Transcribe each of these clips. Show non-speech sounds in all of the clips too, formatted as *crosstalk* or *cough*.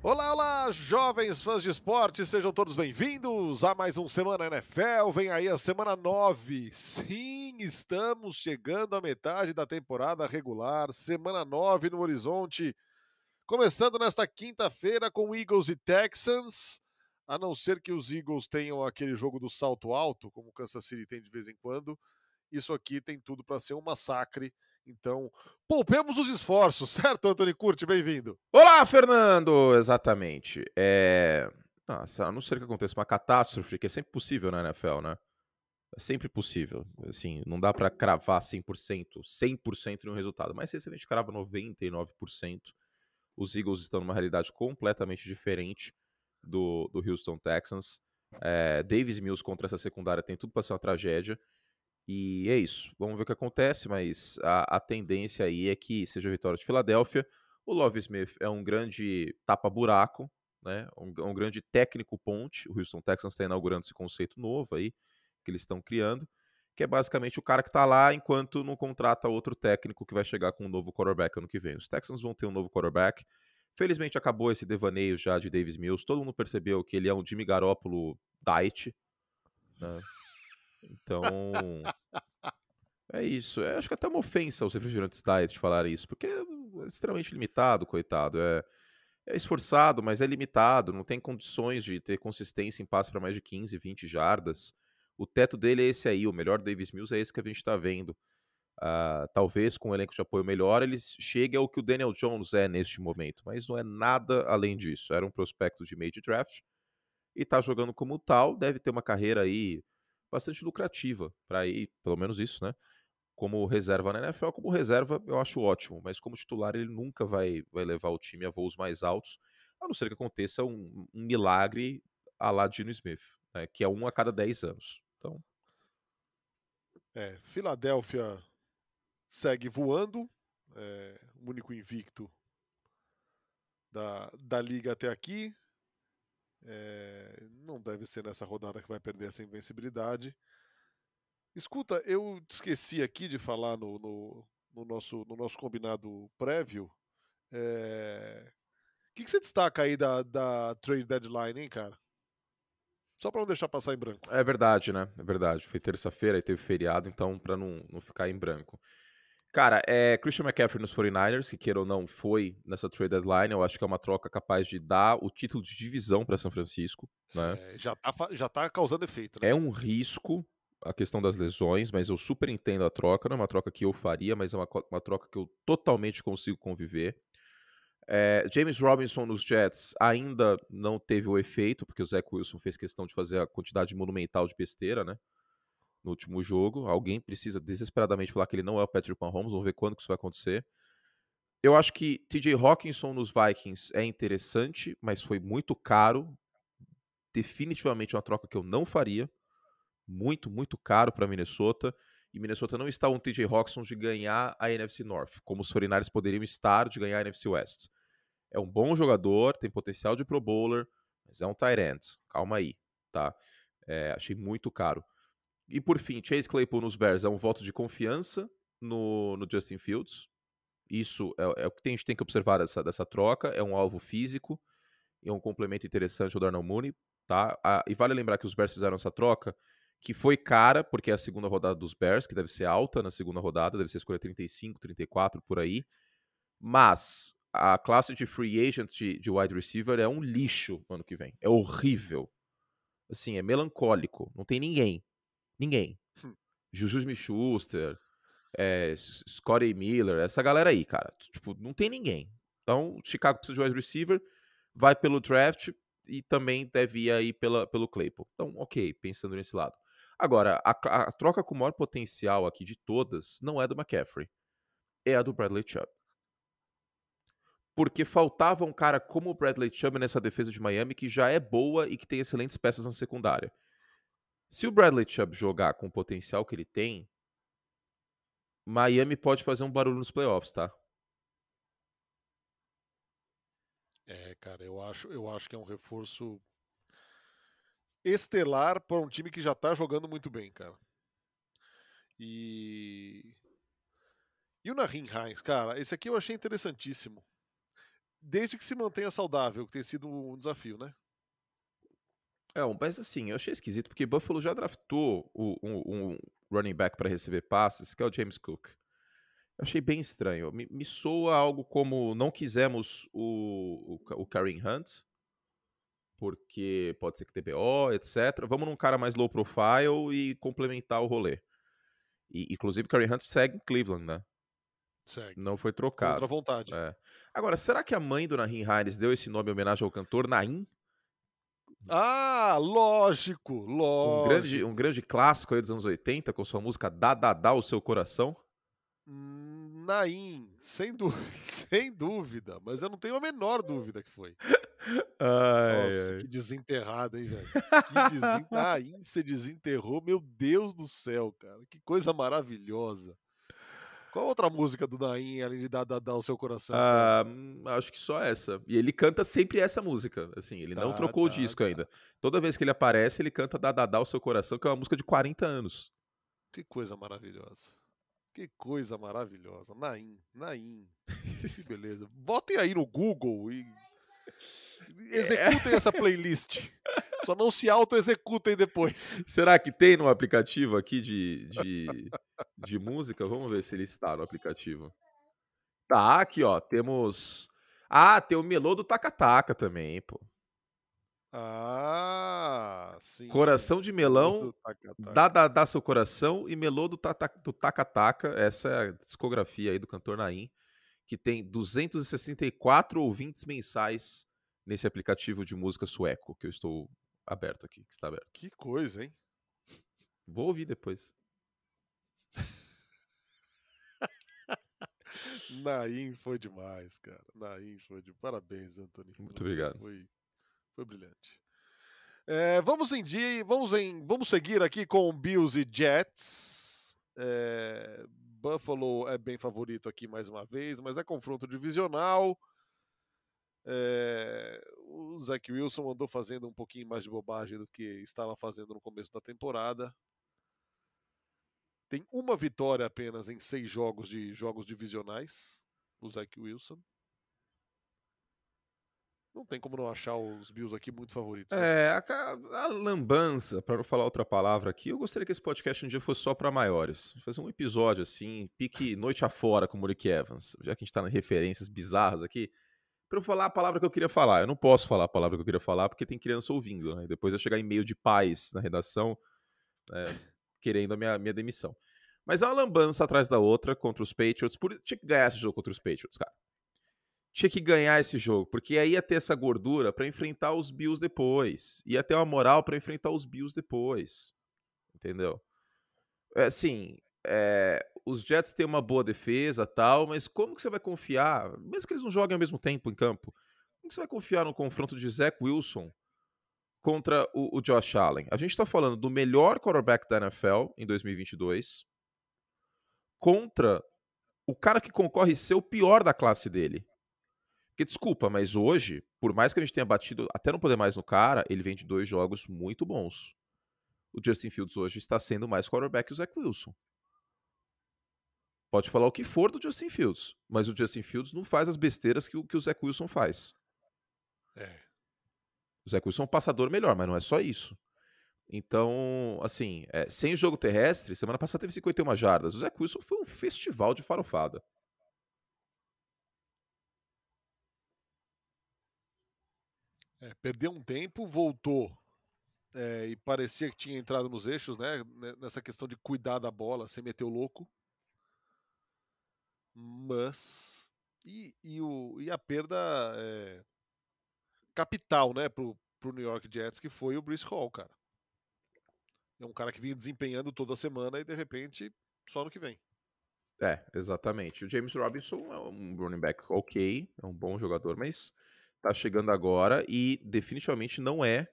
Olá, olá, jovens fãs de esporte, sejam todos bem-vindos a mais um Semana NFL. Vem aí a semana 9. Sim, estamos chegando à metade da temporada regular, semana 9 no horizonte. Começando nesta quinta-feira com Eagles e Texans, a não ser que os Eagles tenham aquele jogo do salto alto, como o Kansas City tem de vez em quando. Isso aqui tem tudo para ser um massacre então, poupemos os esforços, *laughs* certo, Antônio Curti? Bem-vindo. Olá, Fernando! Exatamente. É... Nossa, a não ser que aconteça uma catástrofe, que é sempre possível na NFL, né? É sempre possível. Assim, não dá para cravar 100%, 100% no resultado. Mas se a gente crava 99%, os Eagles estão numa realidade completamente diferente do, do Houston Texans. É, Davis Mills contra essa secundária tem tudo para ser uma tragédia. E é isso. Vamos ver o que acontece, mas a, a tendência aí é que seja a vitória de Filadélfia. O Love Smith é um grande tapa-buraco, né? Um, um, grande técnico ponte. O Houston Texans está inaugurando esse conceito novo aí, que eles estão criando, que é basicamente o cara que está lá enquanto não contrata outro técnico que vai chegar com um novo quarterback ano que vem. Os Texans vão ter um novo quarterback. Felizmente acabou esse devaneio já de Davis Mills. Todo mundo percebeu que ele é um Jimmy Garoppolo diet. Né? Então. é isso. É, acho que até uma ofensa aos refrigerantes diet falar isso, porque é extremamente limitado, coitado. É, é esforçado, mas é limitado. Não tem condições de ter consistência em passe para mais de 15, 20 jardas. O teto dele é esse aí. O melhor Davis Mills é esse que a gente está vendo. Uh, talvez com um elenco de apoio melhor ele chegue ao que o Daniel Jones é neste momento, mas não é nada além disso. Era um prospecto de meio de draft e está jogando como tal. Deve ter uma carreira aí bastante lucrativa para ir, pelo menos isso, né? Como reserva na NFL, como reserva eu acho ótimo, mas como titular ele nunca vai, vai levar o time a voos mais altos, a não ser que aconteça um, um milagre a lá Gino Smith, né? que é um a cada 10 anos. Então. É, Filadélfia segue voando, é, o único invicto da, da liga até aqui. É, não deve ser nessa rodada que vai perder essa invencibilidade. Escuta, eu esqueci aqui de falar no, no, no nosso, no nosso combinado prévio. É... O que, que você destaca aí da, da trade deadline, hein, cara? Só para não deixar passar em branco. É verdade, né? É verdade. Foi terça-feira e teve feriado, então para não, não ficar em branco. Cara, é Christian McCaffrey nos 49ers, que queira ou não foi nessa trade deadline, eu acho que é uma troca capaz de dar o título de divisão para São Francisco. Né? É, já, tá, já tá causando efeito. Né? É um risco a questão das lesões, mas eu super entendo a troca. Não é uma troca que eu faria, mas é uma, uma troca que eu totalmente consigo conviver. É, James Robinson nos Jets ainda não teve o efeito, porque o Zach Wilson fez questão de fazer a quantidade monumental de besteira, né? No último jogo. Alguém precisa desesperadamente falar que ele não é o Patrick Mahomes. Vamos ver quando que isso vai acontecer. Eu acho que TJ Hawkinson nos Vikings é interessante, mas foi muito caro. Definitivamente uma troca que eu não faria. Muito, muito caro para Minnesota. E Minnesota não está um TJ Hawkinson de ganhar a NFC North, como os 49 poderiam estar de ganhar a NFC West. É um bom jogador, tem potencial de Pro Bowler, mas é um tight end. Calma aí, tá? É, achei muito caro. E por fim, Chase Claypool nos Bears é um voto de confiança no, no Justin Fields. Isso é, é, o que a gente tem que observar dessa, dessa troca. É um alvo físico e é um complemento interessante ao Darnell Mooney. Tá? Ah, e vale lembrar que os Bears fizeram essa troca, que foi cara, porque é a segunda rodada dos Bears, que deve ser alta na segunda rodada, deve ser escolha 35, 34, por aí. Mas a classe de free agent de, de wide receiver é um lixo no ano que vem. É horrível. Assim, é melancólico. Não tem ninguém. Ninguém. Hum. Juju Smith-Schuster, é, Miller, essa galera aí, cara. Tipo, não tem ninguém. Então, Chicago precisa de wide receiver, vai pelo draft e também deve ir aí pela, pelo Claypool. Então, ok, pensando nesse lado. Agora, a, a, troca com o maior potencial aqui de todas não é do McCaffrey, é a do Bradley Chubb. Porque faltava um cara como o Bradley Chubb nessa defesa de Miami que já é boa e que tem excelentes peças na secundária. Se o Bradley Chubb jogar com o potencial que ele tem, Miami pode fazer um barulho nos playoffs, tá? É, cara, eu acho, eu acho que é um reforço estelar para um time que já tá jogando muito bem, cara. E e o Nahin Hines, cara, esse aqui eu achei interessantíssimo. desde que se mantenha saudável, que tem sido um desafio, né? É, mas assim, eu achei esquisito, porque Buffalo já draftou o, um, um running back para receber passes, que é o James Cook. Eu achei bem estranho. Me, me soa algo como não quisemos o, o, o Kareem Hunt, porque pode ser que TBO, etc. Vamos num cara mais low profile e complementar o rolê. E, inclusive, o Kareem Hunt segue em Cleveland, né? Segue. Não foi trocado. Contra vontade. É. Agora, será que a mãe do Nahin Hines deu esse nome em homenagem ao cantor Naim? Ah, lógico, lógico. Um grande, um grande clássico aí dos anos 80, com sua música Dá, Dá, Dá, o Seu Coração. Hum, Naim, sem, dúvida, *laughs* sem dúvida, mas eu não tenho a menor dúvida que foi. *laughs* Ai, Nossa, ai. que desenterrada, hein, velho? Que desen... Naim você desenterrou, meu Deus do céu, cara. Que coisa maravilhosa. Qual outra música do Naim, além de dar, dar, dar o seu coração? Ah, hum, acho que só essa. E ele canta sempre essa música. Assim, ele não Tá, trocou o tá, disco tá. ainda. Toda vez que ele aparece, ele canta Dá, Dá, Dá, o Seu Coração, que é uma música de 40 anos. Que coisa maravilhosa. Que coisa maravilhosa. Naim, Naim. Que beleza. Botem aí no Google e executem essa playlist. Só não se auto-executem depois. Será que tem no aplicativo aqui de, de, de música? Vamos ver se ele está no aplicativo. Tá, aqui, ó. Temos. Ah, tem o Melô do Taca também, pô. Ah, sim. Coração de melão, Taca, taca. Dá, dá, dá seu coração e Melô do, tata, do. Essa é a discografia aí do cantor Naim, que tem 264 ouvintes mensais nesse aplicativo de música sueco que eu estou aberto aqui, que está aberto. Que coisa, hein? Vou ouvir depois. *laughs* Naim foi demais, cara. Naim foi de parabéns, Anthony. Muito Você obrigado. Foi, foi brilhante. É, vamos em dia, vamos em, vamos seguir aqui com Bills e Jets. É, Buffalo é bem favorito aqui mais uma vez, mas é confronto divisional. É, o Zach Wilson andou fazendo um pouquinho mais de bobagem do que estava fazendo no começo da temporada. Tem uma vitória apenas em seis jogos de jogos divisionais, o Zach Wilson. Não tem como não achar os Bills aqui muito favoritos. né? É, a, a lambança, para não falar outra palavra aqui, eu gostaria que esse podcast um dia fosse só para maiores. Fazer um episódio assim, pique noite afora com o Muric Evans, já que a gente tá nas referências bizarras aqui, para eu falar a palavra que eu queria falar. Eu não posso falar a palavra que eu queria falar porque tem criança ouvindo, né? Depois eu chegar e-mail de pais na redação é, querendo a minha, minha demissão. Mas é uma lambança atrás da outra contra os Patriots. Por... Tinha que ganhar esse jogo contra os Patriots, cara tinha que ganhar esse jogo, porque aí ia ter essa gordura pra enfrentar os Bills depois. Ia ter uma moral pra enfrentar os Bills depois. Entendeu? É, assim, é, os Jets têm uma boa defesa tal, mas como que você vai confiar, mesmo que eles não joguem ao mesmo tempo em campo, como que você vai confiar no confronto de Zach Wilson contra o, o Josh Allen? A gente tá falando do melhor quarterback da NFL em 2022 contra o cara que concorre ser o pior da classe dele. Porque, desculpa, mas hoje, por mais que a gente tenha batido até não poder mais no cara, ele vem de dois jogos muito bons. O Justin Fields hoje está sendo mais quarterback que o Zach Wilson. Pode falar o que for do Justin Fields, mas o Justin Fields não faz as besteiras que, o- que o Zach Wilson faz. É. O Zach Wilson é um passador melhor, mas não é só isso. Então, assim, é, sem jogo terrestre, semana passada teve 51 jardas. O Zach Wilson foi um festival de farofada. É, perdeu um tempo, voltou é, e parecia que tinha entrado nos eixos, né? ne- Nessa questão de cuidar da bola, meter o louco. Mas. E, e, o, e a perda é, capital, né, pro, pro New York Jets, que foi o Bruce Hall, cara. É um cara que vinha desempenhando toda semana e de repente só no que vem. É, exatamente. O James Robinson é um running back ok, é um bom jogador, mas tá chegando agora e definitivamente não é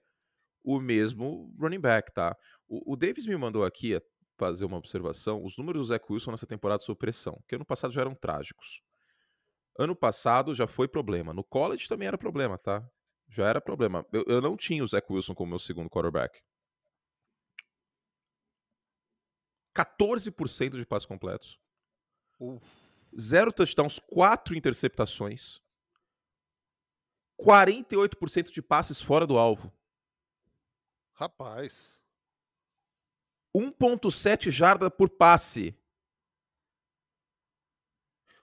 o mesmo running back, tá? O, o Davis me mandou aqui fazer uma observação. Os números do Zach Wilson nessa temporada sob pressão, que ano passado já eram trágicos. Ano passado já foi problema. No college também era problema, tá? Já era problema. Eu, eu não tinha o Zach Wilson como meu segundo quarterback. 14% de passos completos. Uf, Zero touchdowns, quatro interceptações. 48% de passes fora do alvo. Rapaz. 1.7 jarda por passe.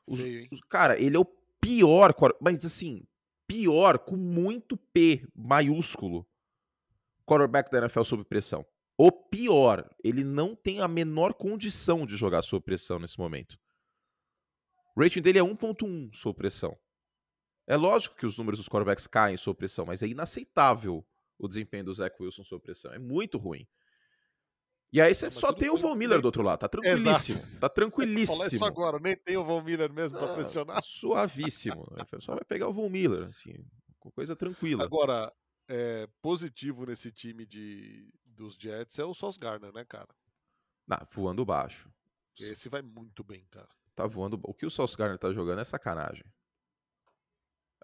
Os, Feio, os- cara, ele é o pior, mas assim, pior com muito P maiúsculo quarterback da NFL sob pressão. O pior, ele não tem a menor condição de jogar sob pressão nesse momento. O rating dele é 1.1 sob pressão. É lógico que os números dos quarterbacks caem sob pressão, mas é inaceitável o desempenho do Zach Wilson sob pressão. É muito ruim. E aí você só tem o Von Miller do outro lado. Tá tranquilíssimo. Tá *laughs* Falar tranquilíssimo. isso agora, nem tem o Von Miller mesmo pra Ah, pressionar. Suavíssimo. *laughs* Só vai pegar o Von Miller, assim, coisa tranquila. Agora, é, positivo nesse time de, dos Jets é o Sauce Gardner, né, cara? Não, voando baixo. Esse vai muito bem, cara. Tá voando. O que o Sauce Gardner tá jogando é sacanagem.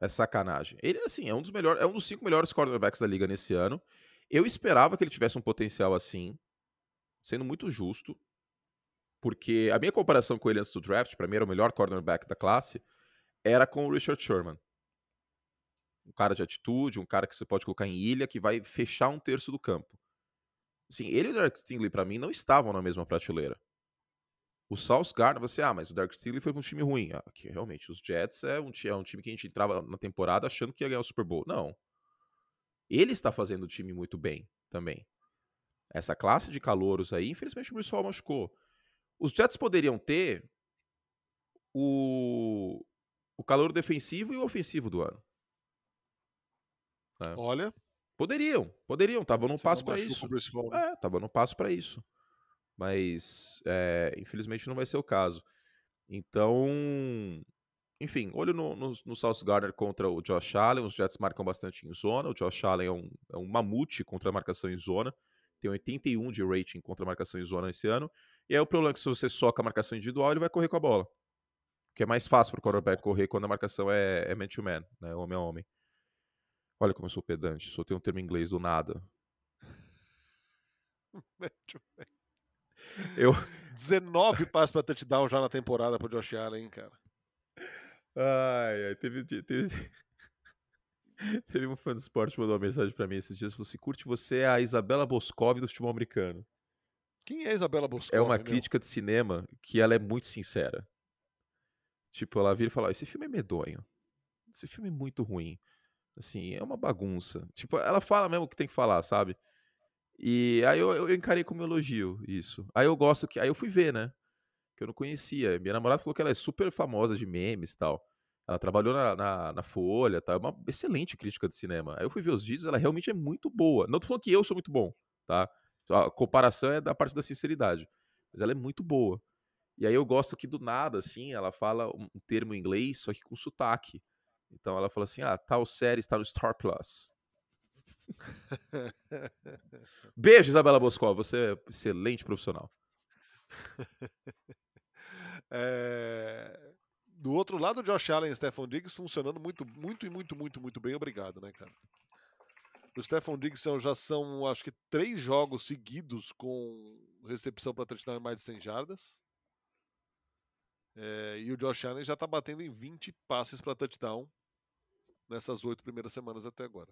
É sacanagem. Ele, assim, é um dos melhores, é um dos cinco melhores quarterbacks da liga nesse ano. Eu esperava que ele tivesse um potencial assim, sendo muito justo, porque a minha comparação com ele antes do draft, pra mim era o melhor cornerback da classe, era com o Richard Sherman. Um cara de atitude, um cara que você pode colocar em ilha, que vai fechar um terço do campo. Assim, ele e o Derek Stingley, pra mim, não estavam na mesma prateleira. O Sauce Gardner, você, ah, mas o Derek Stingley foi um time ruim. Ah, que realmente, os Jets é um, é um time que a gente entrava na temporada achando que ia ganhar o Super Bowl. Não. Ele está fazendo o time muito bem também. Essa classe de calouros aí, infelizmente o Bruce Hall machucou. Os Jets poderiam ter o, o calor defensivo e o ofensivo do ano. Olha, Poderiam, poderiam, estavam num passo para isso. Hall, né? É, tava no passo para isso. Mas, é, infelizmente, não vai ser o caso. Então, enfim, olho no, no, no South Gardner contra o Josh Allen. Os Jets marcam bastante em zona. O Josh Allen é um, é um mamute contra a marcação em zona. Tem 81 de rating contra a marcação em zona esse ano. E aí o problema é que se você soca a marcação individual, ele vai correr com a bola. Que é mais fácil para o quarterback correr quando a marcação é, é man-to-man, né? Homem a homem. Olha como eu sou pedante, só tenho um termo em inglês do nada. *laughs* Eu, *laughs* 19 passes pra touchdown já na temporada pro Josh Allen, hein, cara. Ai, ai, teve, teve, *laughs* teve um fã do esporte que mandou uma mensagem pra mim esses dias, falou assim, curte, você é a Isabela Boscov do futebol americano. Quem é a Isabela Boscov? É uma meu? crítica de cinema que ela é muito sincera. Tipo, ela vira e fala, "Ó, esse filme é medonho. Esse filme é muito ruim. Assim, é uma bagunça. Tipo, ela fala mesmo o que tem que falar, sabe? E aí eu, eu encarei como elogio isso. Aí eu gosto que. Aí eu fui ver, né? Que eu não conhecia. Minha namorada falou que ela é super famosa de memes e tal. Ela trabalhou na, na, na Folha, tá? É uma excelente crítica de cinema. Aí eu fui ver os vídeos, ela realmente é muito boa. Não tô falando que eu sou muito bom, tá? A comparação é da parte da sinceridade. Mas ela é muito boa. E aí eu gosto que do nada, assim, ela fala um termo em inglês, só que com sotaque. Então ela fala assim: ah, tal série está no Star Plus. *laughs* Beijo, Isabela Boscov, você é excelente profissional. *laughs* É, Do outro lado, Josh Allen e Stephon Diggs funcionando muito, muito e muito, muito, muito bem. Obrigado, né, cara? O Stephon Diggs já são, acho que, três jogos seguidos com recepção para touchdown em mais de 100 jardas. É, e o Josh Allen já tá batendo em 20 passes para touchdown nessas oito primeiras semanas até agora.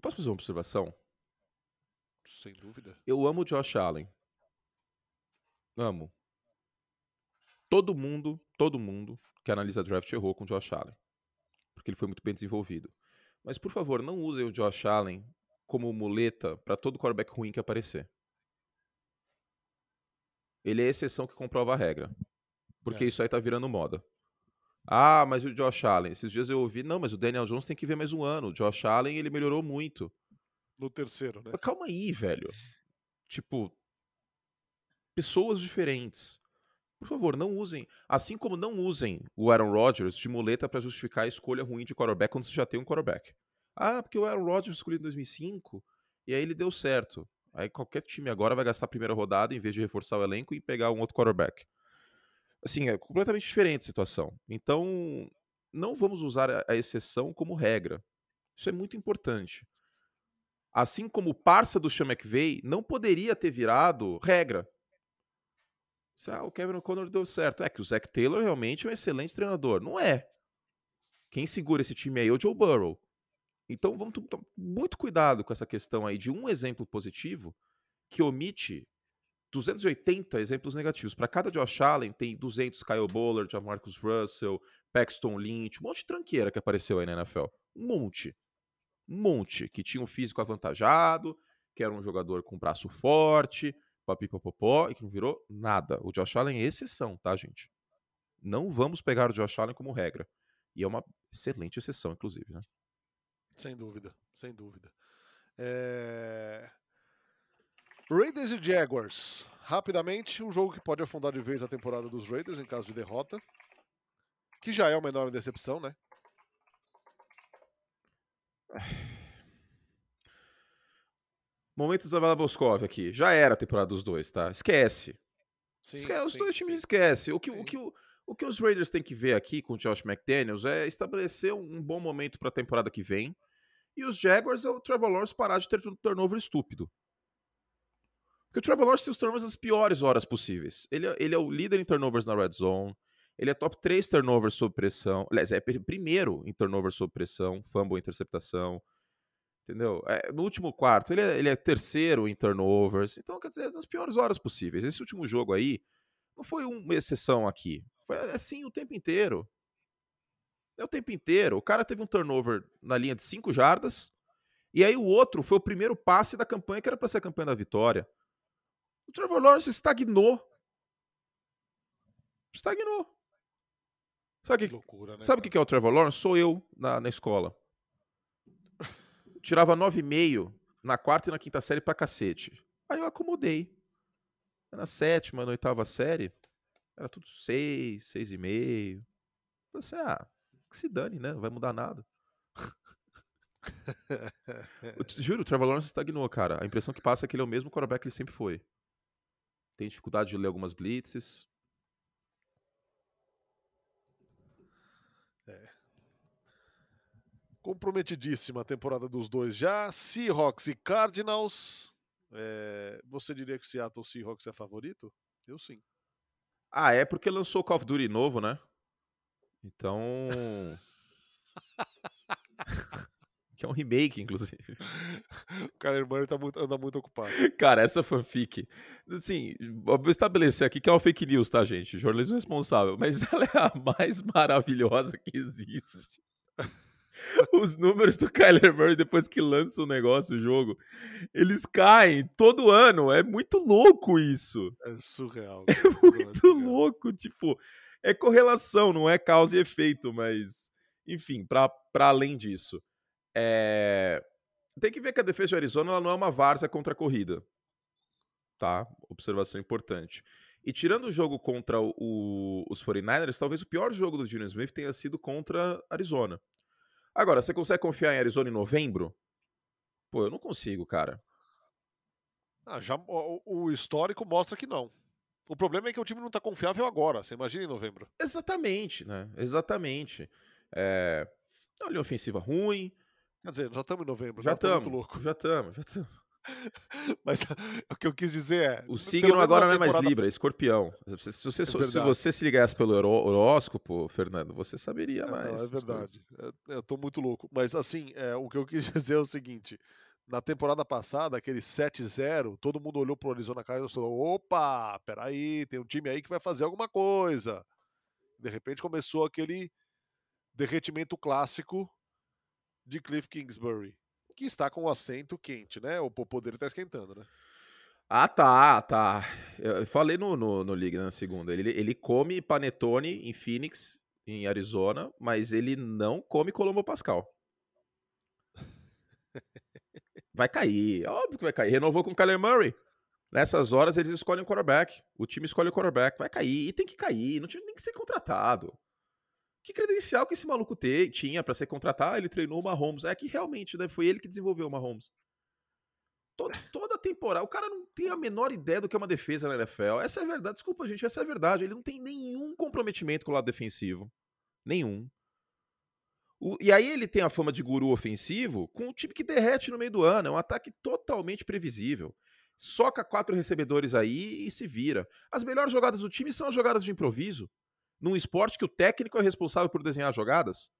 Posso fazer uma observação? Sem dúvida. Eu amo o Josh Allen. Amo. Todo mundo, todo mundo que analisa draft errou com o Josh Allen. Porque ele foi muito bem desenvolvido. Mas, por favor, não usem o Josh Allen como muleta para todo quarterback ruim que aparecer. Ele é a exceção que comprova a regra. Porque É. isso aí tá virando moda. Ah, mas o Josh Allen. Esses dias eu ouvi, não, mas o Daniel Jones tem que ver mais um ano. O Josh Allen, ele melhorou muito. No terceiro, né? Mas calma aí, velho. Tipo, pessoas diferentes. Por favor, não usem. Assim como não usem o Aaron Rodgers de muleta pra justificar a escolha ruim de quarterback quando você já tem um quarterback. Ah, porque o Aaron Rodgers escolhido em 2005 e aí ele deu certo. Aí qualquer time agora vai gastar a primeira rodada em vez de reforçar o elenco e pegar um outro quarterback. Assim, é completamente diferente a situação. Então, não vamos usar a- exceção como regra. Isso é muito importante. Assim como o parça do Sean McVay não poderia ter virado regra. Se, Ah, o Kevin O'Connor deu certo. É que o Zach Taylor realmente é um excelente treinador. Não é. Quem segura esse time aí é o Joe Burrow. Então vamos tomar muito cuidado com essa questão aí de um exemplo positivo que omite 280 exemplos negativos. Para cada Josh Allen tem 200 Kyle Bowler, Marcus Russell, Paxton Lynch, um monte de tranqueira que apareceu aí na NFL. Um monte. Um monte. Que tinha um físico avantajado, que era um jogador com braço forte, papipopopó, e que não virou nada. O Josh Allen é exceção, tá, gente? Não vamos pegar o Josh Allen como regra. E é uma excelente exceção, inclusive, né? Sem dúvida, sem dúvida. É... Raiders e Jaguars. Rapidamente, um jogo que pode afundar de vez a temporada dos Raiders em caso de derrota. Que já é uma enorme decepção, né? Momento do Isabela Boscov aqui. Já era a temporada dos dois, tá? Esquece. Sim, Esquece os sim, dois times sim. esquece. O que, o, que, o, o que os Raiders têm que ver aqui com o Josh McDaniels é estabelecer um bom momento para a temporada que vem. E os Jaguars é o Trevor Lawrence parar de ter turnover estúpido. Porque o Trevor Lawrence tem os turnovers nas piores horas possíveis. Ele, é, ele é o líder em turnovers na red zone. Ele é top 3 turnovers sob pressão. Aliás, é primeiro em turnovers sob pressão, fumble, interceptação. Entendeu? É, no último quarto, ele é, ele é, terceiro em turnovers. Então, quer dizer, nas piores horas possíveis. Esse último jogo aí não foi uma exceção aqui. Foi assim o tempo inteiro. É o tempo inteiro. O cara teve um turnover na linha de 5 jardas. E aí o outro foi o primeiro passe da campanha, que era para ser a campanha da vitória. O Trevor Lawrence estagnou. Estagnou. Sabe que, loucura, né, sabe o que é o Trevor Lawrence? Sou eu na, na escola tirava 9,5 na quarta e na quinta série pra cacete. Aí eu acomodei. Na sétima, na oitava série, era tudo 6, 6,5. Falei assim, ah, que se dane, né? Não vai mudar nada. *laughs* eu te juro, o Trevor Lawrence estagnou, cara. A impressão que passa é que ele é o mesmo quarterback que ele sempre foi. Tem dificuldade de ler algumas blitzes. Comprometidíssima a temporada dos dois já. Seahawks e Cardinals. É... Você diria que o Seattle Seahawks é favorito? Eu sim. Ah, é porque lançou Call of Duty novo, né? Então. Que é um remake, inclusive. *laughs* O Kyler Murray tá muito, anda muito ocupado. Cara, essa fanfic. Assim, vou estabelecer aqui que é uma fake news, tá, gente? Jornalismo responsável. Mas *laughs* ela é a mais maravilhosa que existe. *laughs* os números do Kyler Murray depois que lança o negócio, o jogo, eles caem todo ano. É muito louco isso. É surreal. É muito é louco. Tipo, é correlação, não é causa e efeito, mas, enfim, para além disso. É... Tem que ver que a defesa de Arizona não é uma várzea contra a corrida. Tá? Observação importante. E tirando o jogo contra o, o, os 49ers, talvez o pior jogo do Junior Smith tenha sido contra Arizona. Agora, você consegue confiar em Arizona em novembro? Pô, eu não consigo, cara. Ah, já, o, o, histórico mostra que não. O problema é que o time não está confiável agora. Você imagina em novembro. Exatamente, né? Exatamente. É... Uma linha ofensiva ruim. Quer dizer, já estamos em novembro. Já estamos. Tá louco. Já estamos, já estamos. *laughs* Mas o que eu quis dizer é. O signo agora não é mais Libra, é escorpião. Se, se, você, é se você se ligasse pelo horóscopo, Fernando, você saberia é, mais. Não, é verdade. É, eu tô muito louco. Mas assim, é, o que eu quis *laughs* dizer é o seguinte: na temporada passada, aquele 7-0, todo mundo olhou pro Arizona Cardinals e falou: opa, peraí, tem um time aí que vai fazer alguma coisa. De repente começou aquele derretimento clássico de Cliff Kingsbury que está com o assento quente, né? O popô dele está esquentando, né? Ah, tá, tá. Eu falei no, no, no Liga na segunda. Ele, ele come panetone em Phoenix, em Arizona, mas ele não come Colombo Pascal. *laughs* Vai cair, óbvio que vai cair. Renovou com o Kyler Murray. Nessas horas eles escolhem o quarterback. O time escolhe o quarterback. Vai cair, e tem que cair. Não tinha nem que ser contratado. Que credencial que esse maluco te, tinha para ser contratado? Ah, ele treinou o Mahomes. É que realmente, né? Foi ele que desenvolveu o Mahomes. Toda, toda temporada. O cara não tem a menor ideia do que é uma defesa na NFL. Essa é a verdade. Desculpa, gente, essa é a verdade. Ele não tem nenhum comprometimento com o lado defensivo. Nenhum. O, e aí ele tem a fama de guru ofensivo com um time que derrete no meio do ano. É um ataque totalmente previsível. Soca quatro recebedores aí e se vira. As melhores jogadas do time são as jogadas de improviso num esporte que o técnico é responsável por desenhar jogadas?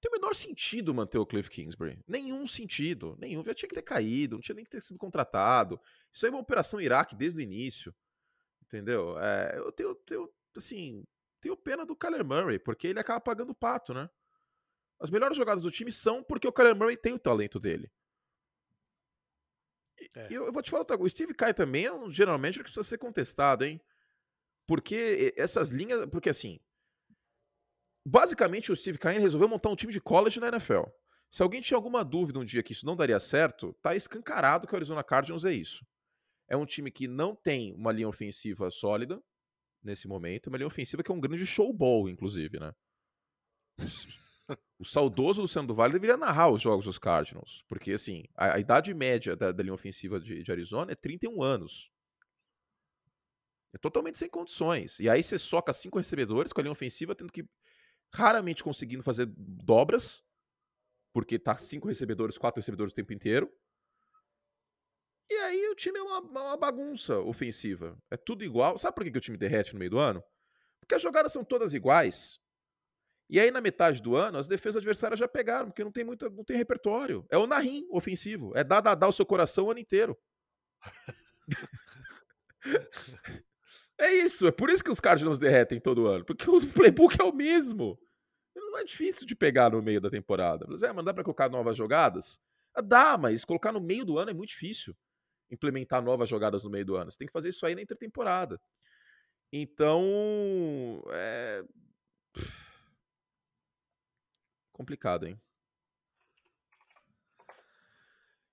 tem o menor sentido manter o Cliff Kingsbury. Nenhum sentido. Nenhum. Já tinha que ter caído, não tinha nem que ter sido contratado. Isso aí é uma operação Iraque desde o início. Entendeu? É, eu tenho, tenho, assim, tenho pena do Kyler Murray, porque ele acaba pagando o pato, né? As melhores jogadas do time são porque o Kyler Murray tem o talento dele. É. E eu, eu, vou te falar, o Steve Kai também é um general manager que precisa ser contestado, hein? Porque essas linhas. Porque assim. Basicamente, o Steve Kai resolveu montar um time de college na NFL. Se alguém tinha alguma dúvida um dia que isso não daria certo, tá escancarado que o Arizona Cardinals é isso. É um time que não tem uma linha ofensiva sólida nesse momento, uma linha ofensiva que é um grande showball, inclusive, né? O saudoso Luciano do Vale deveria narrar os jogos dos Cardinals, porque assim, a, a idade média da, da, linha ofensiva de, de Arizona é 31 anos. É totalmente sem condições. E aí você soca cinco recebedores com a linha ofensiva, tendo que raramente conseguindo fazer dobras, porque tá cinco recebedores, quatro recebedores o tempo inteiro. E aí o time é uma, uma bagunça ofensiva. É tudo igual. Sabe por que, que o time derrete no meio do ano? Porque as jogadas são todas iguais. E aí, na metade do ano, as defesas adversárias já pegaram, porque não tem muito, não tem repertório. É o Narim ofensivo. É dar, dar, dar o seu coração o ano inteiro. *laughs* *laughs* *laughs* é isso. É por isso que os Cardinals derretem todo ano. Porque o *laughs* playbook é o mesmo. Não é difícil de pegar no meio da temporada. Mas é, mandar para colocar novas jogadas? Ah, dá, mas colocar no meio do ano é muito difícil implementar novas jogadas no meio do ano. Você tem que fazer isso aí na intertemporada. Então, é... complicado, hein?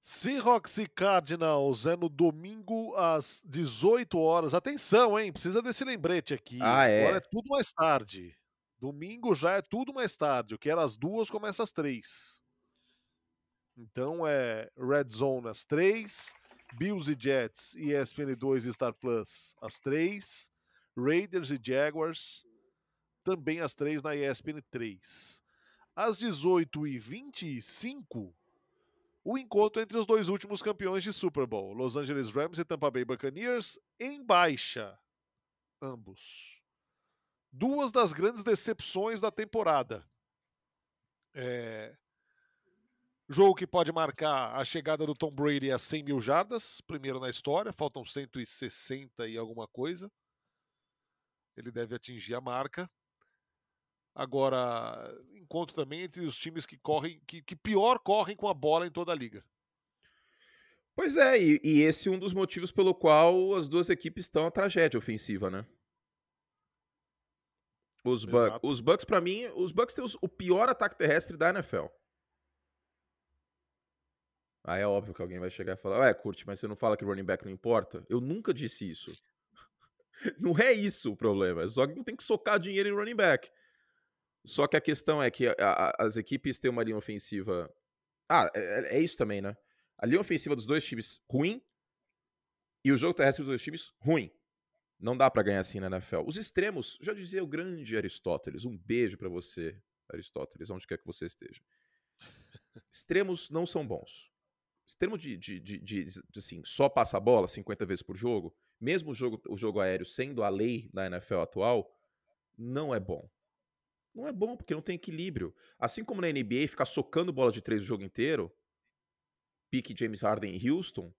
Seahawks e Cardinals é no domingo às 18 horas. Atenção, hein? Precisa desse lembrete aqui. Ah, é? Agora é tudo mais tarde. Domingo já é tudo mais tarde. O que era às duas começa às três. Então é Red Zone às três, Bills e Jets, ESPN 2 e Star Plus às 3. Raiders e Jaguars também às 3 na ESPN 3. Às 18h25, o encontro entre os dois últimos campeões de Super Bowl, Los Angeles Rams e Tampa Bay Buccaneers, em baixa. Ambos. Duas das grandes decepções da temporada. É, Jogo que pode marcar a chegada do Tom Brady a 100 mil jardas, primeiro na história, faltam 160 e alguma coisa. Ele deve atingir a marca. Agora, encontro também entre os times que correm, que, que pior correm com a bola em toda a liga. Pois é, e, e esse é um dos motivos pelo qual as duas equipes estão a tragédia ofensiva, né? Os, Bucks, os Bucks, para mim, os Bucks têm os, o pior ataque terrestre da NFL. Aí é óbvio que alguém vai chegar e falar, ué, curte, mas você não fala que running back não importa? Eu nunca disse isso. *laughs* não é isso o problema. É só que não tem que socar dinheiro em running back. Só que a questão é que a, a, as equipes têm uma linha ofensiva. Ah, é, é, isso também, né? A linha ofensiva dos dois times ruim e o jogo terrestre dos dois times ruim. Não dá para ganhar assim na NFL. Os extremos, já dizia o grande Aristóteles. Um beijo para você, Aristóteles, onde quer que você esteja. Extremos não são bons em termos de, de, de, de, assim, só passa a bola 50 vezes por jogo, mesmo o jogo, o jogo aéreo sendo a lei na NFL atual, não é bom. Não é bom porque não tem equilíbrio. Assim como na NBA, ficar socando bola de três o jogo inteiro, pique James Harden em Houston,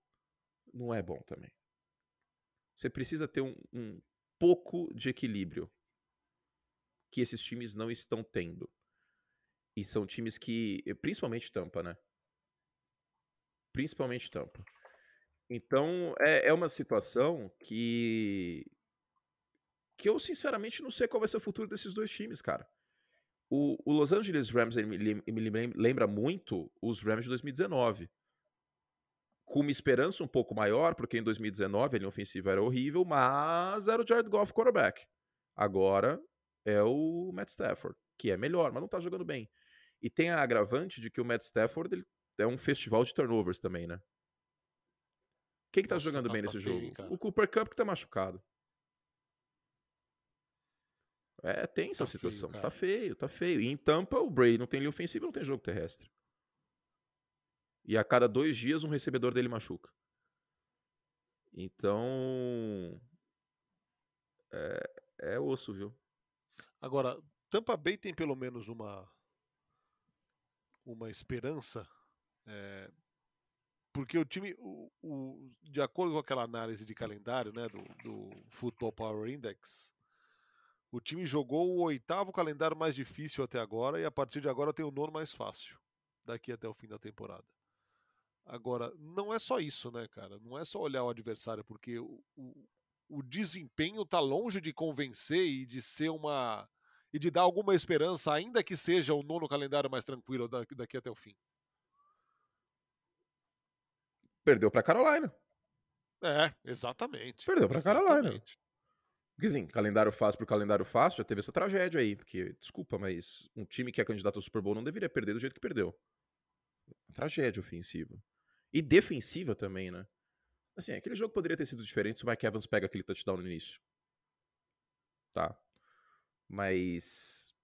não é bom também. Você precisa ter um, um pouco de equilíbrio que esses times não estão tendo. E são times que, principalmente Tampa, né? principalmente Tampa. Então, é, é uma situação que. que eu, sinceramente, não sei qual vai ser o futuro desses dois times, cara. O, o Los Angeles Rams ele me, me lembra muito os Rams de 2019. Com uma esperança um pouco maior, porque em 2019 a linha ofensiva era horrível, mas era o Jared Goff quarterback. Agora é o Matt Stafford, que é melhor, mas não tá jogando bem. E tem a agravante de que o Matt Stafford ele é um festival de turnovers também, né? Quem que tá Nossa, jogando tá, bem nesse tá jogo? Feio, o Cooper Cup que tá machucado. É, tem essa tá situação. Feio, tá feio, tá feio. E em Tampa, o Brady não tem linha ofensiva, não tem jogo terrestre. E a cada dois dias, um recebedor dele machuca. Então. É, é osso, viu? Agora, Tampa Bay tem pelo menos uma uma esperança, é, porque o time, o, o, de acordo com aquela análise de calendário né, do, do Football Power Index, o time jogou o oitavo calendário mais difícil até agora e a partir de agora tem o nono mais fácil, daqui até o fim da temporada. Agora, não é só isso, né, cara? Não é só olhar o adversário, porque o, o, o desempenho está longe de convencer e de ser uma. e de dar alguma esperança, ainda que seja o nono calendário mais tranquilo daqui, daqui até o fim. Perdeu para Carolina. É, exatamente. Perdeu para Carolina. Porque assim, calendário fácil pro calendário fácil, já teve essa tragédia aí. Porque, desculpa, mas um time que é candidato ao Super Bowl não deveria perder do jeito que perdeu. tragédia ofensiva. E defensiva também, né? Assim, aquele jogo poderia ter sido diferente se o Mike Evans pega aquele touchdown no início. Tá. Mas.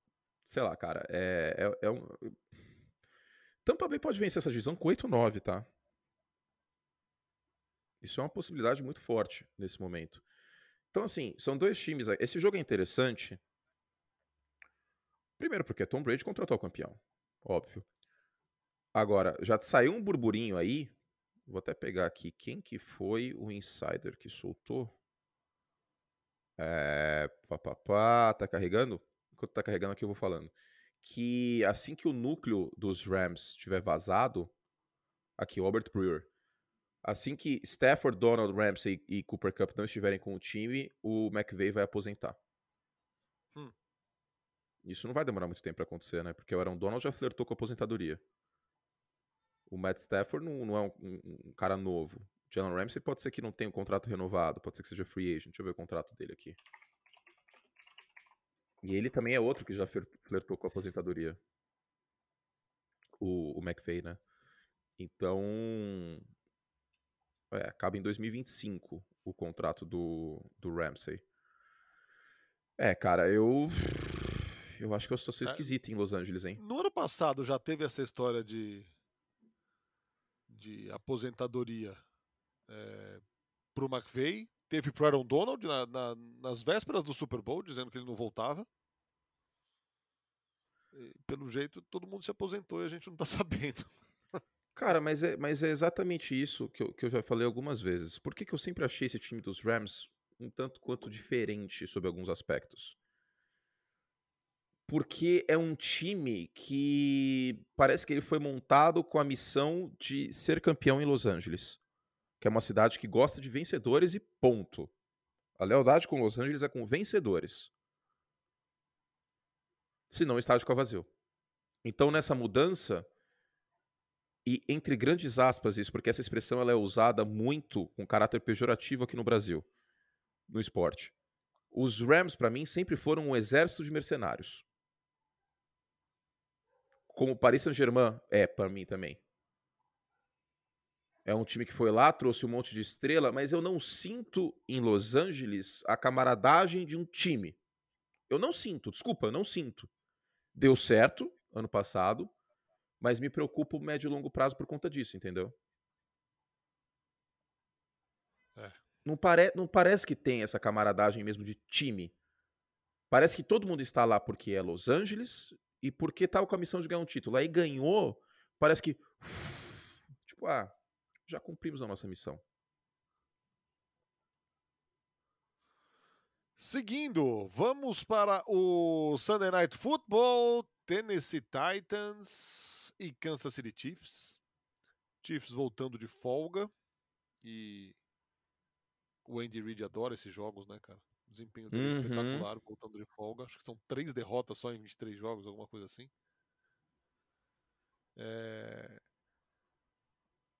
Sei lá, cara. É, é, é um. Tampa Bay pode vencer essa divisão com 8-9, tá? Isso é uma possibilidade muito forte nesse momento. Então, assim, são dois times. Esse jogo é interessante. Primeiro, porque Tom Brady contratou o campeão. Óbvio. Agora, já saiu um burburinho aí Vou até pegar aqui quem que foi o insider que soltou. É, papapá, tá carregando? Enquanto tá carregando aqui eu vou falando. Que assim que o núcleo dos Rams tiver vazado, aqui, Robert Brewer, assim que Stafford, Donald, Ramsey e Cooper Cup não estiverem com o time, o McVay vai aposentar. Hum. Isso não vai demorar muito tempo para acontecer, né? Porque o Aaron Donald já flertou com a aposentadoria. O Matt Stafford não, não é um, um, um, cara novo. Jalen Ramsey pode ser que não tenha um contrato renovado, pode ser que seja free agent. Deixa eu ver o contrato dele aqui. E ele também é outro que já flertou com a aposentadoria. O, o McVay, né? Então. É, acaba em 2025 o contrato do, do Ramsey. É, cara, eu. Eu acho que eu estou sendo é, esquisito em Los Angeles, hein? No ano passado já teve essa história de de aposentadoria é, para o McVeigh, teve para Aaron Donald na, na, nas vésperas do Super Bowl, dizendo que ele não voltava. E, pelo jeito, todo mundo se aposentou e a gente não está *laughs* sabendo. Cara, mas é, mas é exatamente isso que eu, que eu já falei algumas vezes. Por que, que eu sempre achei esse time dos Rams um tanto quanto diferente sobre alguns aspectos? porque é um time que parece que ele foi montado com a missão de ser campeão em Los Angeles, que é uma cidade que gosta de vencedores e ponto. A lealdade com Los Angeles é com vencedores. Senão o estádio fica vazio. Então nessa mudança e entre grandes aspas isso, porque essa expressão ela é usada muito com caráter pejorativo aqui no Brasil, no esporte. Os Rams para mim sempre foram um exército de mercenários como o Paris Saint-Germain é para mim também. É um time que foi lá, trouxe um monte de estrela, mas eu não sinto em Los Angeles a camaradagem de um time. Eu não sinto, desculpa, eu não sinto. Deu certo ano passado, mas me preocupa o médio e longo prazo por conta disso, entendeu? É. Não, pare, não parece que tem essa camaradagem mesmo de time. Parece que todo mundo está lá porque é Los Angeles e porque tava com a missão de ganhar um título. Aí ganhou, parece que. *sighs* Tipo, ah, já cumprimos a nossa missão. Seguindo, vamos para o Sunday Night Football, Tennessee Titans e Kansas City Chiefs. Chiefs voltando de folga e o Andy Reid adora esses jogos, né, cara? O desempenho dele é uhum. é espetacular, voltando de folga. Acho que são três derrotas só em 23 jogos, alguma coisa assim. É...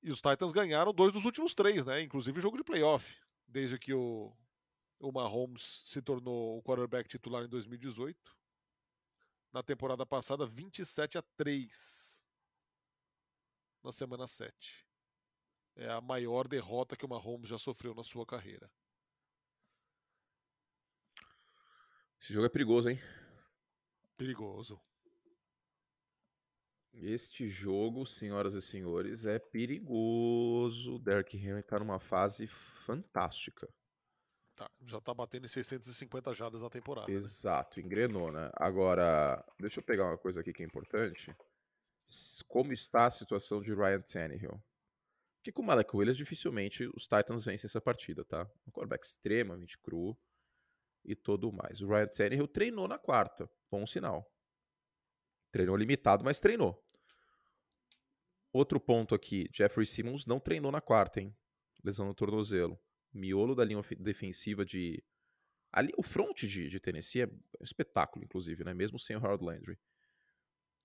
E os Titans ganharam dois dos últimos três, né? Inclusive jogo de playoff. Desde que o, o Mahomes se tornou o quarterback titular em 2018. Na temporada passada, 27 a 3 na semana 7. É a maior derrota que o Mahomes já sofreu na sua carreira. Esse jogo é perigoso, hein? Perigoso. Este jogo, senhoras e senhores, é perigoso. Derrick Henry tá numa fase fantástica. Tá, já tá batendo em 650 jardas na temporada. Né? Exato, né? engrenou, né? Agora, deixa eu pegar uma coisa aqui que é importante. Como está a situação de Ryan Tannehill. Porque com o Malek Williams, dificilmente os Titans vencem essa partida, tá? Um quarterback extremamente cru e tudo mais. O Ryan Tannehill treinou na quarta, bom sinal. Treinou limitado, mas treinou. Outro ponto aqui, Jeffrey Simmons não treinou na quarta, hein? Lesão no tornozelo. Miolo da linha defensiva de... Ali, o front de, de Tennessee é um espetáculo, inclusive, né? Mesmo sem o Harold Landry.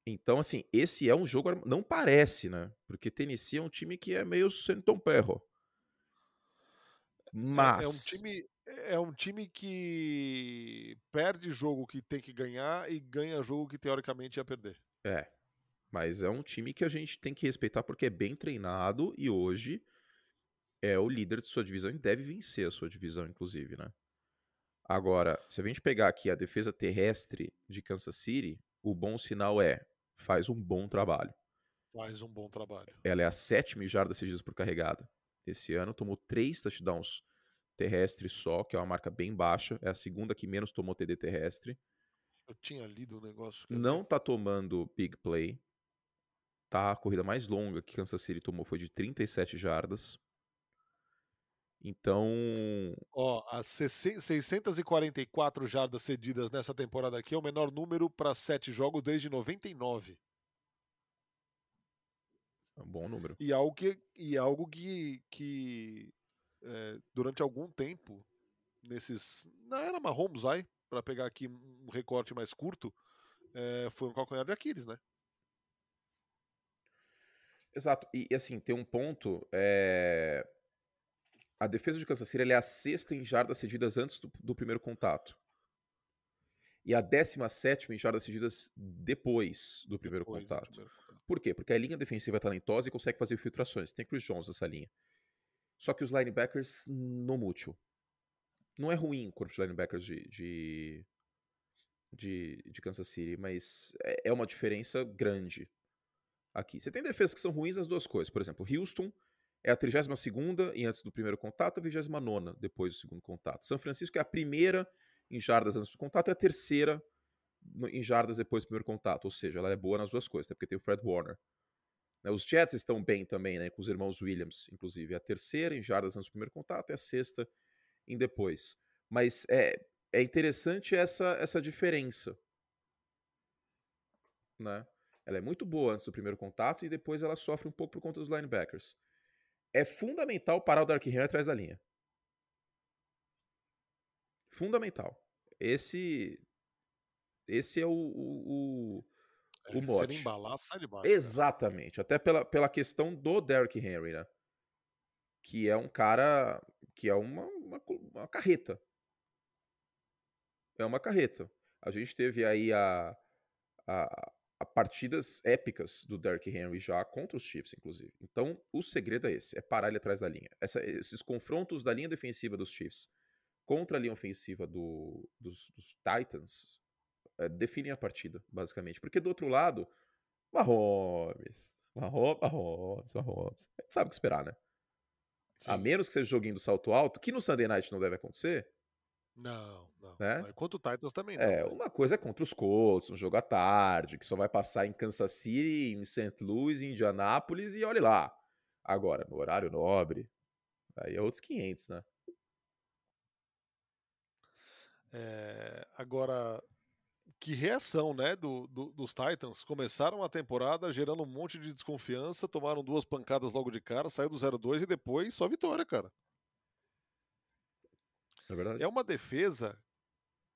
Então, assim, esse é um jogo. Não parece, né? Porque Tennessee é um time que é meio Senton Perro. Mas. É, é, um time, é um time que perde jogo que tem que ganhar e ganha jogo que teoricamente ia perder. É. Mas é um time que a gente tem que respeitar porque é bem treinado e hoje é o líder de sua divisão e deve vencer a sua divisão, inclusive, né? Agora, se a gente pegar aqui a defesa terrestre de Kansas City, o bom sinal é faz um bom trabalho. Faz um bom trabalho. Ela é a sétima jardas cedidas por carregada. Esse ano tomou três touchdowns terrestres só, que é uma marca bem baixa. É a segunda que menos tomou TD terrestre. Eu tinha lido o negócio. Não tá tomando big play. Tá, a corrida mais longa que Kansas City tomou foi de 37 jardas. Então. Ó, as 644 jardas cedidas nessa temporada aqui é o menor número para sete jogos desde 99. É um bom número. E algo que, e algo que, que é, durante algum tempo, nesses. Na era Mahomes, vai, para pegar aqui um recorte mais curto, é, foi um calcanhar de Aquiles, né? Exato. E, assim, tem um ponto. É a defesa de Kansas City é a sexta em jardas cedidas antes do, do primeiro contato. E a 17 em jardas cedidas depois do primeiro, depois contato. do primeiro contato. Por quê? Porque a linha defensiva é talentosa e consegue fazer filtrações. Tem Chris Jones nessa linha. Só que os linebackers não mútil. Não é ruim o corpo de linebackers de, de, de, de Kansas City, mas é, é uma diferença grande aqui. Você tem defesas que são ruins nas duas coisas. Por exemplo, Houston é a 32 e antes do primeiro contato, a 29 depois do segundo contato. São Francisco é a primeira em jardas antes do contato e a terceira em jardas depois do primeiro contato. Ou seja, ela é boa nas duas coisas, até porque tem o Fred Warner. Né, os Jets estão bem também, né, com os irmãos Williams, inclusive. É a terceira em jardas antes do primeiro contato e a sexta em depois. Mas é, é interessante essa, essa diferença. Né? Ela é muito boa antes do primeiro contato e depois ela sofre um pouco por conta dos linebackers é fundamental parar o Dark Henry atrás da linha. Fundamental. Esse esse é o, o, o, é, o mote. Se ele embalar, sai de baixo. Exatamente. Cara. Até pela, pela questão do Derrick Henry, né? Que é um cara que é uma, uma, uma carreta. É uma carreta. A gente teve aí a, a, a partidas épicas do Derrick Henry já contra os Chiefs, inclusive. Então, o segredo é esse, é parar ele atrás da linha. Essa, esses confrontos da linha defensiva dos Chiefs contra a linha ofensiva do, dos, dos, Titans é, definem a partida, basicamente. Porque do outro lado, Mahomes, Mahomes, Mahomes, Mahomes. A gente sabe o que esperar, né? Sim. A menos que seja joguinho do salto alto, que no Sunday Night não deve acontecer, não, não. Né? Contra o Titans também não. É, né? uma coisa é contra os Colts, um jogo à tarde, que só vai passar em Kansas City, em St. Louis, em Indianápolis e olhe lá. Agora, no horário nobre, aí é outros 500, né? É, agora, que reação, né, do, do, dos Titans. Começaram a temporada gerando um monte de desconfiança, tomaram duas pancadas logo de cara, saiu do 0-2 e depois só vitória, cara. É verdade. É uma defesa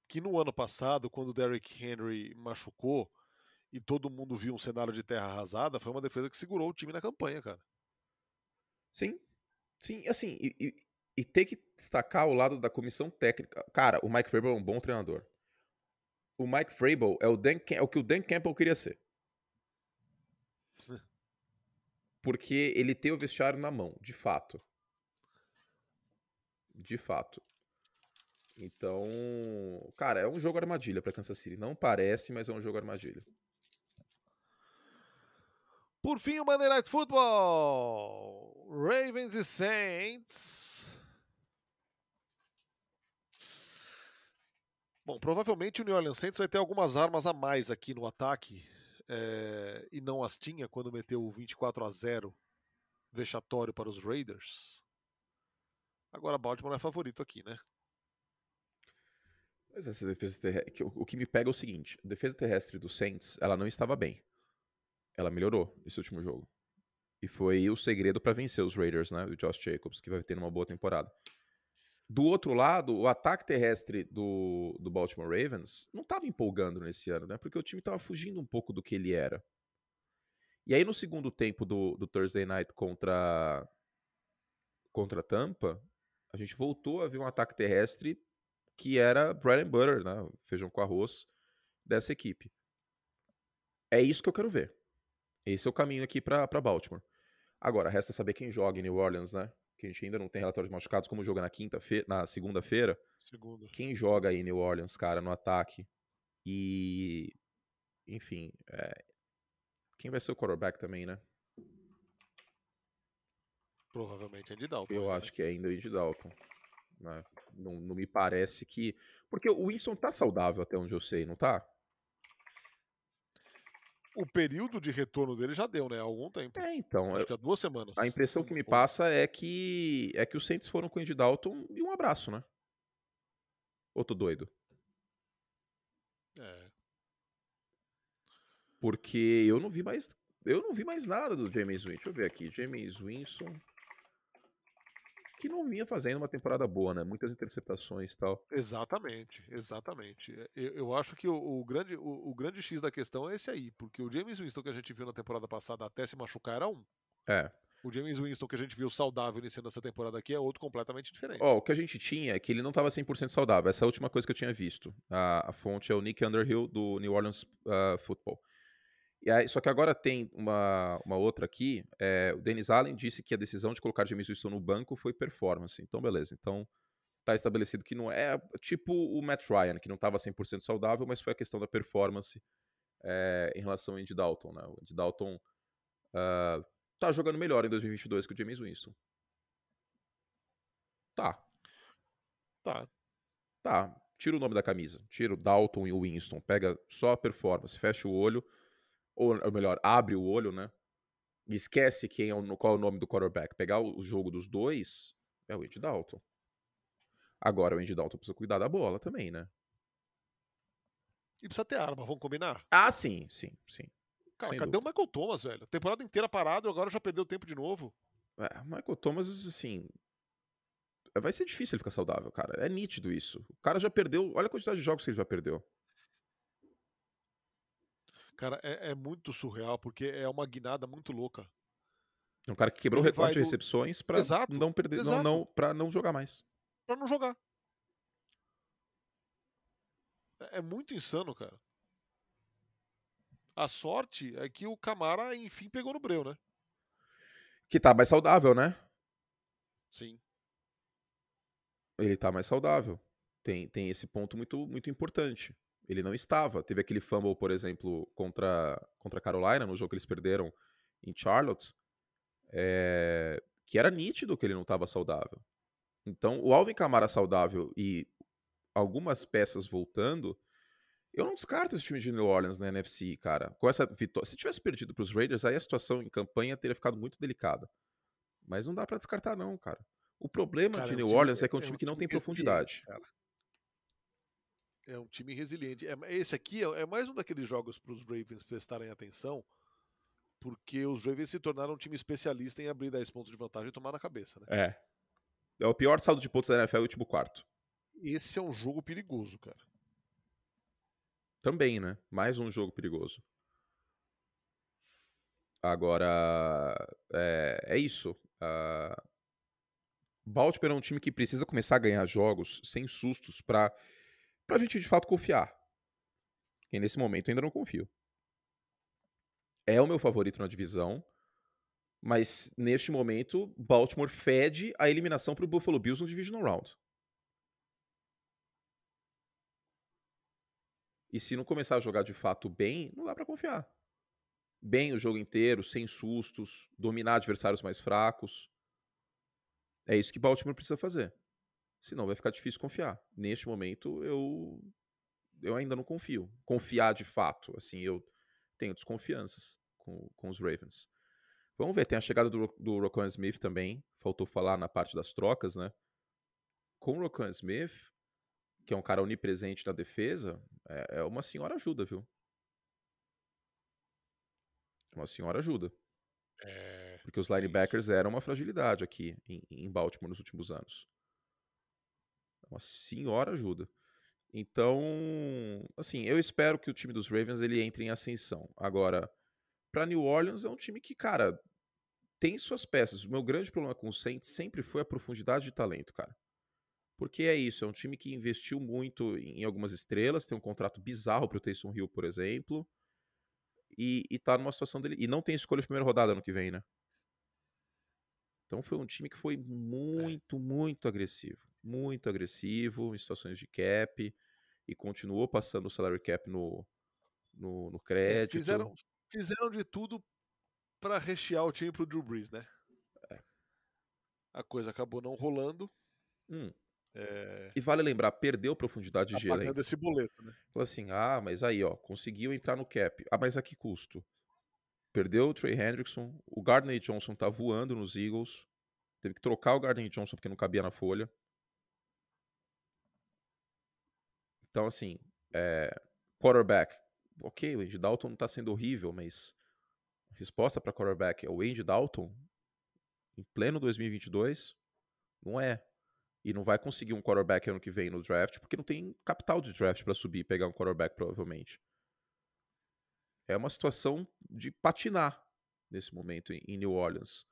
que no ano passado, quando o Derrick Henry machucou e todo mundo viu um cenário de terra arrasada, foi uma defesa que segurou o time na campanha, cara. Sim, sim, assim, e, e, e ter que destacar o lado da comissão técnica. Cara, o Mike Vrabel é um bom treinador. O Mike Vrabel é o, Dan, é o que o Dan Campbell queria ser. *laughs* Porque ele tem o vestiário na mão, de fato. De fato. Então, cara, é um jogo armadilha para Kansas City. Não parece, mas é um jogo armadilha. Por fim, o Monday Night Football. Ravens e Saints. Bom, provavelmente o New Orleans Saints vai ter algumas armas a mais aqui no ataque. é, e não as tinha quando meteu o 24 a 0 vexatório para os Raiders. Agora Baltimore é favorito aqui, né? Mas essa defesa terrestre. O que me pega é o seguinte: a defesa terrestre do Saints, ela não estava bem. Ela melhorou esse último jogo. E foi o segredo para vencer os Raiders, né? O Josh Jacobs, que vai ter uma boa temporada. Do outro lado, o ataque terrestre do, do Baltimore Ravens não estava empolgando nesse ano, né? Porque o time estava fugindo um pouco do que ele era. E aí, no segundo tempo do, do Thursday Night contra, contra Tampa, a gente voltou a ver um ataque terrestre que era bread and butter, né? Feijão com arroz dessa equipe. É isso que eu quero ver. Esse é o caminho aqui para Baltimore. Agora, resta saber quem joga em New Orleans, né? Que a gente ainda não tem relatórios de machucados, como joga na quinta na segunda-feira. Segunda. Quem joga aí em New Orleans, cara, no ataque? E. Enfim. É... Quem vai ser o quarterback também, né? Provavelmente é Andy Dalton. Eu né? acho que é ainda o Andy Dalton. Né? Não, não me parece que. Porque o Winston tá saudável até onde eu sei, não tá? O período de retorno dele já deu, né? Há algum tempo. É, então. Acho que há duas semanas. A impressão que me passa é que é que os Saints foram com o Andy Dalton e um abraço, né? Ou tô doido? É. Porque eu não vi mais. Eu não vi mais nada do James Winston. Deixa eu ver aqui. James Winston. Que não vinha fazendo uma temporada boa, né? Muitas interceptações e tal. Exatamente, exatamente. Eu, eu acho que o, o grande, o, o, grande X da questão é esse aí, porque o James Winston que a gente viu na temporada passada até se machucar era um. É. O James Winston que a gente viu saudável iniciando essa temporada aqui é outro completamente diferente. Ó, oh, o que a gente tinha é que ele não estava 100% saudável. Essa é a última coisa que eu tinha visto. A, a fonte é o Nick Underhill do New Orleans uh, Football. E aí, só que agora tem uma, uma outra aqui. É, o Dennis Allen disse que a decisão de colocar James Winston no banco foi performance. Então, beleza. Então, tá estabelecido que não é tipo o Matt Ryan, que não estava 100% saudável, mas foi a questão da performance é, em relação ao Andy Dalton. Né? O Andy Dalton uh, tá jogando melhor em 2022 que o James Winston. Tá. Tá. Tá. Tira o nome da camisa. Tira o Dalton e o Winston. Pega só a performance. Fecha o olho ou melhor, abre o olho, né? E esquece quem é o, qual é o nome do quarterback. Pegar o jogo dos dois é o Andy Dalton. Agora o Andy Dalton precisa cuidar da bola também, né? E precisa ter arma, vamos combinar? Ah, sim, sim, sim. Cara, Sem cadê dúvida. o Michael Thomas, velho? Temporada inteira parado, agora já perdeu tempo de novo. É, Michael Thomas, assim. Vai ser difícil ele ficar saudável, cara. É nítido isso. O cara já perdeu. Olha a quantidade de jogos que ele já perdeu. Cara, é, é, muito surreal, porque é uma guinada muito louca. É um cara que quebrou o recorde de recepções para não perder, exato. não, não, para não jogar mais. Para não jogar. É, é muito insano, cara. A sorte é que o Camara, enfim, pegou no breu, né? Que tá mais saudável, né? Sim. Ele tá mais saudável. Tem, tem esse ponto muito, muito importante. Ele não estava. Teve aquele fumble, por exemplo, contra, contra a Carolina, no jogo que eles perderam em Charlotte, é, que era nítido que ele não estava saudável. Então, o Alvin Kamara saudável e algumas peças voltando, eu não descarto esse time de New Orleans na NFC, cara. Com essa vitória. Se tivesse perdido para os Raiders, aí a situação em campanha teria ficado muito delicada. Mas não dá para descartar, não, cara. O problema cara, de New é um Orleans time, é que é um time é um que não tem profundidade. Cara. É um time resiliente. É, esse aqui é, é mais um daqueles jogos para os Ravens prestarem atenção, porque os Ravens se tornaram um time especialista em abrir 10 pontos de vantagem e tomar na cabeça, né? É. É o pior saldo de pontos da NFL, o último quarto. Esse é um jogo perigoso, cara. Também, né? Mais um jogo perigoso. Agora, é, é isso. Uh, Baltimore é um time que precisa começar a ganhar jogos sem sustos para para a gente de fato confiar. E nesse momento ainda não confio. É o meu favorito na divisão, mas neste momento Baltimore fede a eliminação para o Buffalo Bills no Divisional Round. E se não começar a jogar de fato bem, não dá para confiar. Bem o jogo inteiro, sem sustos, dominar adversários mais fracos. É isso que Baltimore precisa fazer. Senão vai ficar difícil confiar. Neste momento, eu eu ainda não confio. Confiar de fato. Assim, eu tenho desconfianças com, com os Ravens. Vamos ver, tem a chegada do, do Roquan Smith também. Faltou falar na parte das trocas, né? Com o Roquan Smith, que é um cara onipresente na defesa, é, é uma senhora ajuda, viu? Uma senhora ajuda. É, Porque os linebackers eram uma fragilidade aqui em, em Baltimore nos últimos anos. Uma senhora ajuda. Então, assim, eu espero que o time dos Ravens ele entre em ascensão. Agora, para New Orleans é um time que, cara, tem suas peças. O meu grande problema com o Saints sempre foi a profundidade de talento, cara. Porque é isso, é um time que investiu muito em algumas estrelas, tem um contrato bizarro pro Taysom Hill, por exemplo, e, e tá numa situação dele. E não tem escolha de primeira rodada ano que vem, né? Então foi um time que foi muito, muito agressivo. Muito agressivo em situações de cap e continuou passando o salary cap no, no, no é, crédito. fizeram, fizeram de tudo para rechear o time pro Drew Brees, né? É. A coisa acabou não rolando. Hum. É, E vale lembrar, perdeu profundidade de tá elenco. pagando esse boleto, né? Falou assim, ah, mas aí, ó, conseguiu entrar no cap. Ah, mas a que custo? Perdeu o Trey Hendrickson, o Gardner Johnson tá voando nos Eagles, teve que trocar o Gardner Johnson porque não cabia na folha. Então, assim, é, quarterback, ok, o Andy Dalton não tá sendo horrível, mas a resposta para quarterback é o Andy Dalton em pleno 2022? Não é. E não vai conseguir um quarterback ano que vem no draft, porque não tem capital de draft para subir e pegar um quarterback, provavelmente. É uma situação de patinar nesse momento em, New Orleans.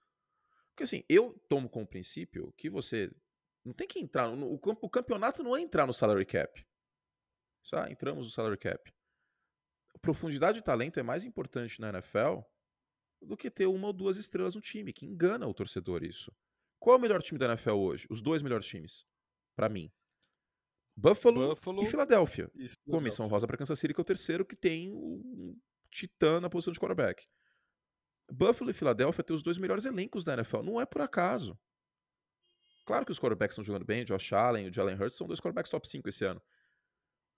Porque assim, eu tomo como princípio que você não tem que entrar. No, o campeonato não é entrar no salary cap. Ah, entramos no salary cap. Profundidade de talento é mais importante na NFL do que ter uma ou duas estrelas no time, que engana o torcedor isso. Qual é o melhor time da NFL hoje? Os dois melhores times, Pra mim. Buffalo, Buffalo e Filadélfia. e Com menção rosa para Kansas City, que é o terceiro que tem um titã na posição de quarterback. Buffalo e Filadélfia têm os dois melhores elencos da NFL. Não é por acaso. Claro que os quarterbacks estão jogando bem. O Josh Allen e o Jalen Hurts são dois quarterbacks top 5 esse ano.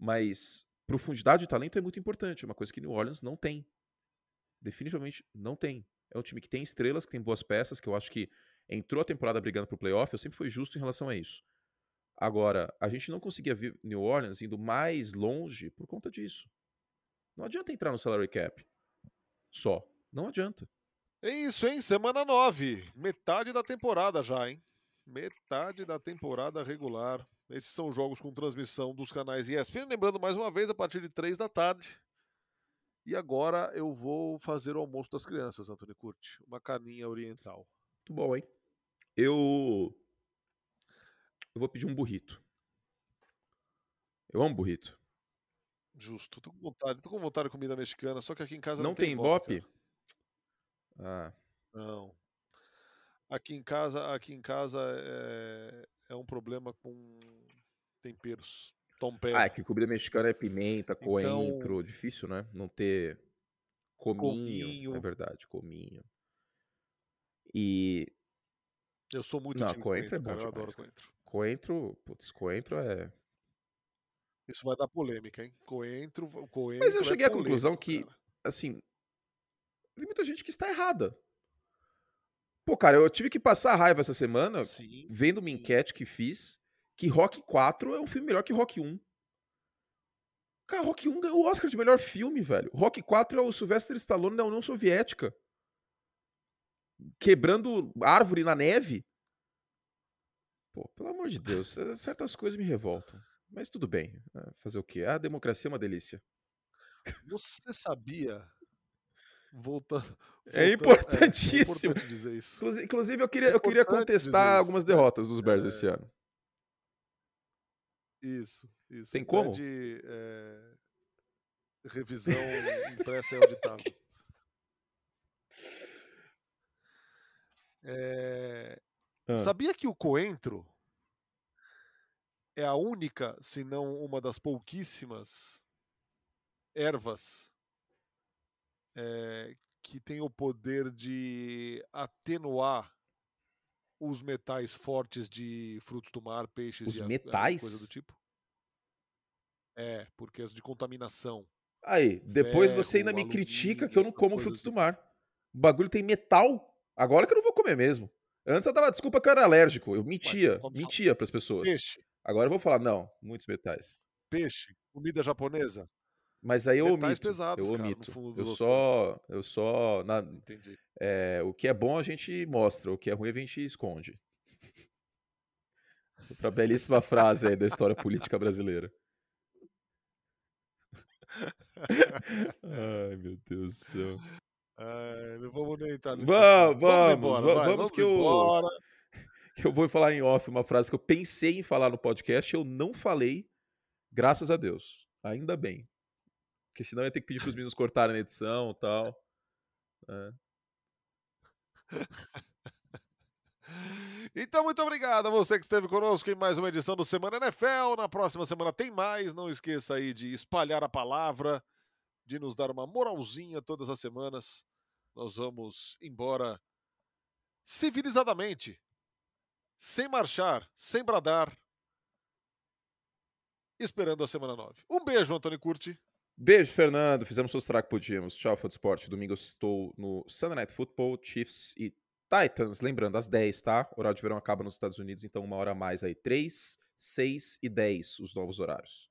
Mas profundidade de talento é muito importante. É uma coisa que New Orleans não tem. Definitivamente não tem. É um time que tem estrelas, que tem boas peças, que eu acho que entrou a temporada brigando pro playoff. Eu sempre fui justo em relação a isso. Agora, a gente não conseguia ver New Orleans indo mais longe por conta disso. Não adianta entrar no salary cap. Só. Não adianta. É isso, hein? Semana 9. Metade da temporada já, hein? Metade da temporada regular. Esses são jogos com transmissão dos canais ESPN. Lembrando mais uma vez, a partir de 3 da tarde. E agora eu vou fazer o almoço das crianças, Antônio Curti. Uma caninha oriental. Muito bom, hein? Eu. Eu vou pedir um burrito. Eu amo burrito. Justo. Tô com vontade, tô com vontade de comida mexicana, só que aqui em casa Não, não, tem cara. Ah, Não. Aqui em casa, aqui em casa é, é um problema com temperos. Tempero. ah, é que comida mexicana é pimenta, Então- coentro. Difícil, né? Não ter cominho. Cominho. É verdade, cominho. E Eu sou muito Não, time coentro é bom cara. Eu adoro coentro. coentro, putz, coentro é. Isso vai dar polêmica, hein? Coentro, coentro Mas eu é cheguei à conclusão que, cara. assim, tem muita gente que está errada. Pô, cara, eu tive que passar raiva essa semana Sim, vendo uma enquete que fiz que Rock 4 é um filme melhor que Rock 1. Cara, Rock 1 ganhou o Oscar de melhor filme, velho. Rock 4 é o Sylvester Stallone da União Soviética. Quebrando árvore na neve. Pô, pelo amor de Deus, *laughs* eh, certas coisas me revoltam. Mas tudo bem. né, Fazer o quê? A democracia é uma delícia. Você sabia? Volta, É importantíssimo. É, importante dizer isso. Inclusi- Inclusive, eu queria, eu queria contestar algumas derrotas dos Bears É. esse ano. Isso, isso. Tem como? Pede, é, revisão impressa e auditável. *laughs* É, Ah. Sabia que o coentro é a única, se não uma das pouquíssimas ervas é, que tem o poder de atenuar os metais fortes de frutos do mar, peixes Os e metais? coisa do tipo? É, porque as de contaminação. Aí, depois Ferro, você ainda me critica que eu não como frutos do de- mar. O bagulho tem metal. Agora que eu não vou comer mesmo. Antes eu dava desculpa que eu era alérgico. Eu mentia. mentia pras pessoas. Peixe, Agora eu vou falar, não, muitos metais. peixe, comida japonesa. Mas aí eu Metais omito. pesados, eu cara, omito. do eu oceano. só. Eu só. na- Entendi. é, o que é bom a gente mostra, o que é ruim a gente esconde. Outra belíssima frase aí da história política brasileira. *laughs* Ai, meu Deus do céu. É, não vamos nem entrar nesse Vamos, vamos, embora, va- vai, vamos que eu- embora. *laughs* Que eu vou falar em off uma frase que eu pensei em falar no podcast, eu não falei, graças a Deus. Ainda bem. Porque senão ia ter que pedir pros meninos cortarem na edição e tal. É. Então, muito obrigado a você que esteve conosco em mais uma edição do Semana NFL. Na próxima semana tem mais. Não esqueça aí de espalhar a palavra, de nos dar uma moralzinha todas as semanas. Nós vamos embora civilizadamente, sem marchar, sem bradar, esperando a semana 9. Um beijo, Antônio Curti. Beijo, Fernando. Fizemos o será que podíamos. Tchau, Fã Esporte. Domingo eu estou no Sunday Night Football, Chiefs e Titans. Lembrando, às 10, tá? O horário de verão acaba nos Estados Unidos, então uma hora a mais aí. 3, 6 e 10 os novos horários.